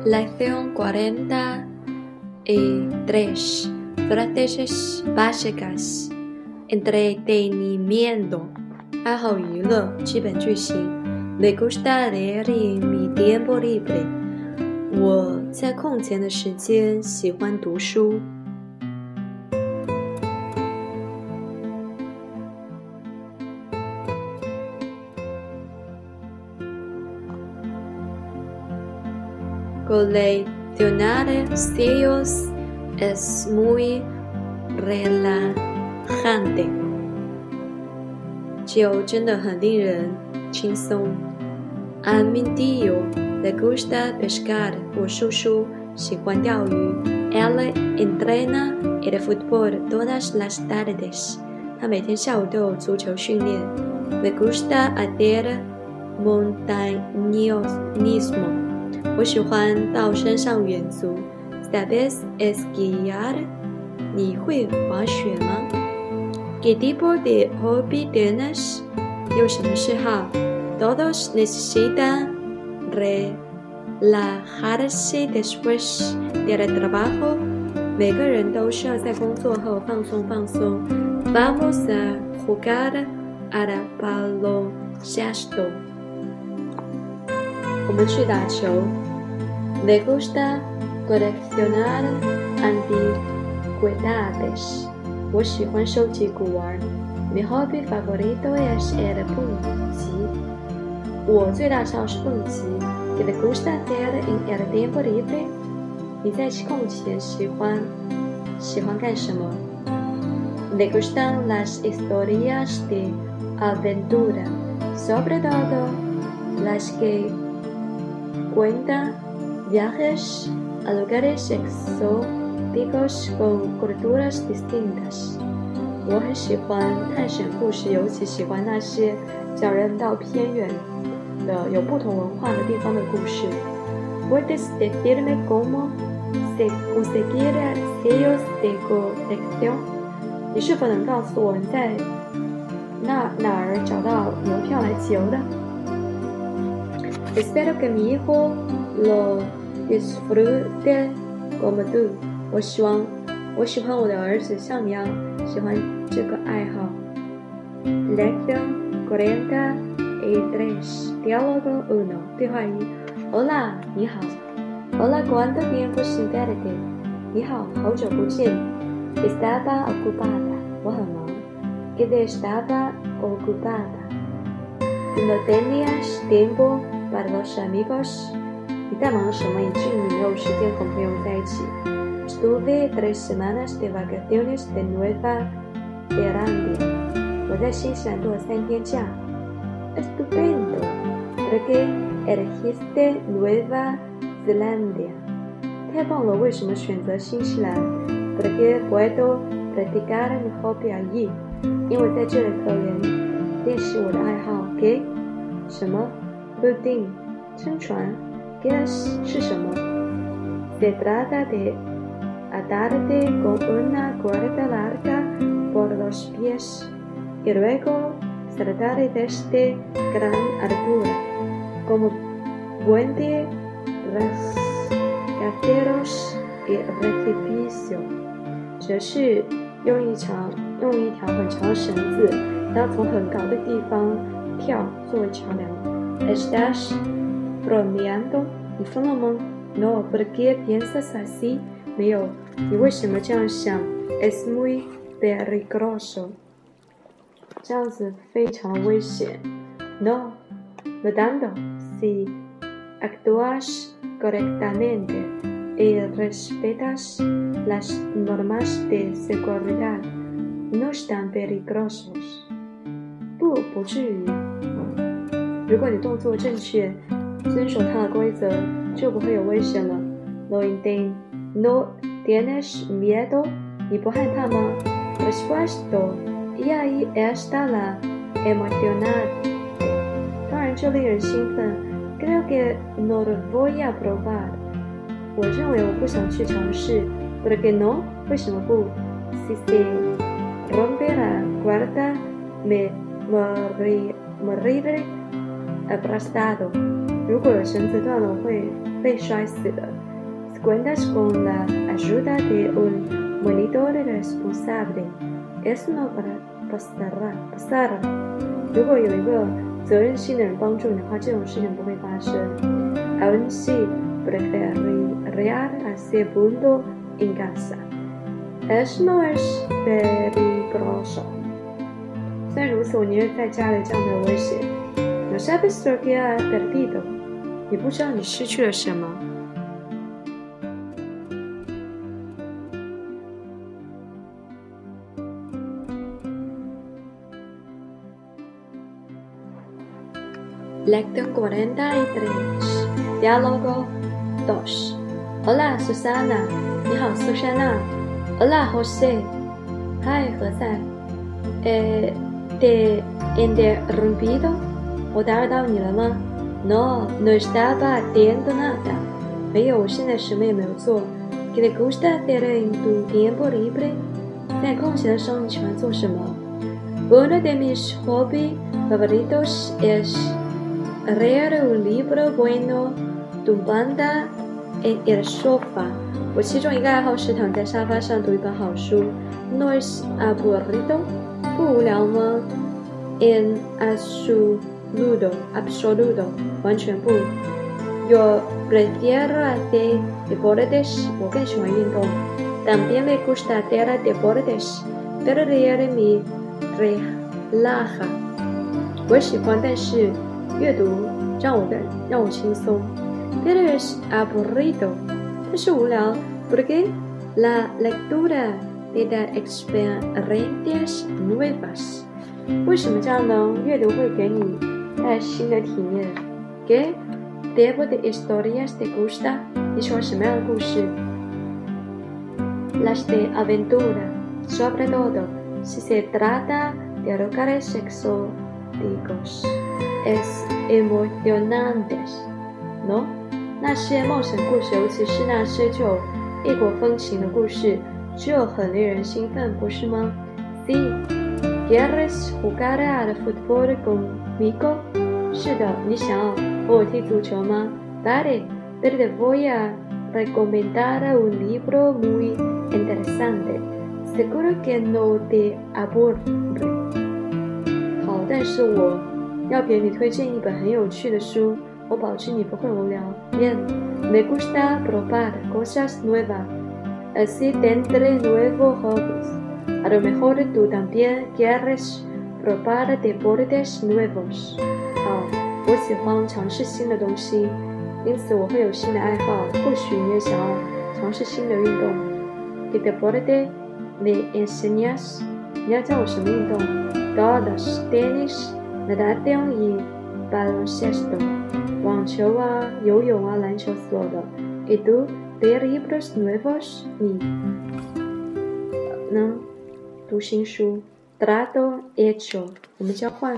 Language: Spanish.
Lección 43. Frases básicas. Entretenimiento. 爱好娱乐，基本句型。Me gusta leer en mi tiempo libre. 我在空闲的时间喜欢读书。 Coleccionar sellos es muy relajante. 就真的很令人轻松。A mi tío le gusta pescar. 我叔叔喜欢钓鱼。Él entrena el fútbol todas las tardes. 他每天下午都有足球训练。Me gusta hacer montañismo. 我喜欢到山上远足。¿Sabes esquiar？你会滑雪吗？¿Qué tipo de hobby tienes？有什么嗜好？Todos necesitan relajarse después del trabajo。每个人都需要在工作后放松放松。Vamos a jugar al baloncesto。我们去打球。Me gusta coleccionar antigüedades。我喜欢收集古玩。Mi hobby favorito es el 蹦极。我最大嗜好是蹦极。¿Qué te gusta hacer en el tiempo libre？你在空闲喜欢喜欢干什么？Me gustan las historias de aventura, sobre todo las que cuentan viajes a lugares exóticos con culturas distintas。我很喜欢探险故事，尤其喜欢那些叫人到偏远的、有不同文化的地方的故事。¿Puedes decirme cómo se conseguir sellos de colección？你是否能告诉我你在那哪儿找到邮票来集邮的？Espero que mi hijo lo disfrute como tú。我希望，我喜欢我的儿子像你一样喜欢这个爱好。Lección cuarenta y tres. Diálogo uno. 对话一。Hola，你好。Hola, ¿cuánto tiempo sin verte？你好，好久不见。Estaba ocupada。我很忙。¿Qué estaba ocupada? ¿No tenías tiempo para los amigos? 你在忙什么，以至于你没有时间和朋友在一起？Estuve tres semanas de vacaciones de Nueva Zelanda。我在新西兰度了三天假。Estupendo。¿Por qué elegiste Nueva Zelanda？太棒了，为什么选择新西兰？¿Por qué puedo practicar mi hobby allí？因为在这里可以练习我的爱好。¿Qué？什么？Boating，乘船。 ¿Qué es 是什么？Se trata de atarte con una cuerda larga por los pies y luego saltar desde gran altura, como puente, rascacielos y precipicio。则是用一长用一条很长的绳子，然后从很高的地方跳作为桥梁。Estás bromeando？你疯了吗？No，¿por qué piensas así？没有，你为什么这样想？Es muy peligroso。这样子非常危险。No，¿verdad？Si actúas correctamente y respetas las normas de seguridad, no están peligrosos。不，不至于。如果你动作正确。 遵守它的规则，就不会有危险了。No entiendo, no tienes miedo，你不害怕吗？Por supuesto, y ahí está la emocionante。当然，这令人兴奋。Creo que no lo voy a probar。我认为我不想去尝试。¿Por qué no？为什么不？Si se rompe la cuerda, me moriré aplastado。如果绳子断了，会 被摔死的。Cuentas con la ayuda de un monitor responsable. Eso no pasará. pasará. 如果有一个责任心的人帮助你的话，这种事情不会发生。Aún si preferiría hacer punto en casa. Eso no es peligroso. 虽然如此，我宁愿在家里，这样没有危险。No sabes lo que has perdido. 你不知道你失去了什么。Lección 43. Diálogo 2. Hola Susana. 你好，苏珊娜。Hola José. Hi 何塞。Eh, ¿te he interrumpido? 我打扰到你了吗 ？No, no estaba haciendo nada. 没有，我现在什么也没有做。¿Qué te gusta hacer en tu tiempo libre? 在空闲的时候你喜欢做什么？Uno de mis hobbies favoritos es leer un libro bueno tumbando en el sofá。我其中一个爱好是躺在沙发上读一本好书。No es aburrido，不无聊吗？En absoluto, absoluto，完全不。Yo prefiero hacer deportes，我更喜欢运动。También me gusta hacer deportes, pero leer me relaja。我喜欢，但是。阅读让我更让我轻松。Pero es aburrido，但是无聊。Porque la lectura te da experiencias nuevas。为什么这样呢？阅读会给你 带来新的体验。¿Qué tipo de historias te gusta？你喜欢什么样的故事？Las de aventura, sobre todo si se trata de lugares exóticos es emocionantes, ¿no? 那些冒险故事，尤其是那些具有异国风情的故事，就很令人兴奋，不是吗？Sí, ¿quieres jugar al fútbol conmigo? 是的，你想要和我踢足球吗？Vale, pero te voy a recomendar un libro muy interesante. Seguro que no te aburre. 好，但是我。要给你推荐一本很有趣的书，我保证你不会无聊。Bien, me gusta probar cosas nuevas, así tendré nuevos hobbies. A lo mejor tú también quieres probar deportes nuevos. 好，我喜欢尝试新的东西，因此我会有新的爱好。或许你也想要尝试新的运动。¿Qué deporte me enseñas？你要教我什么运动？Todos, tenis. natación y baloncesto，网球啊、游泳啊、篮球所有的。¿Y tú de libros nuevos？你呢？ 读新书。Trato hecho，我们交换。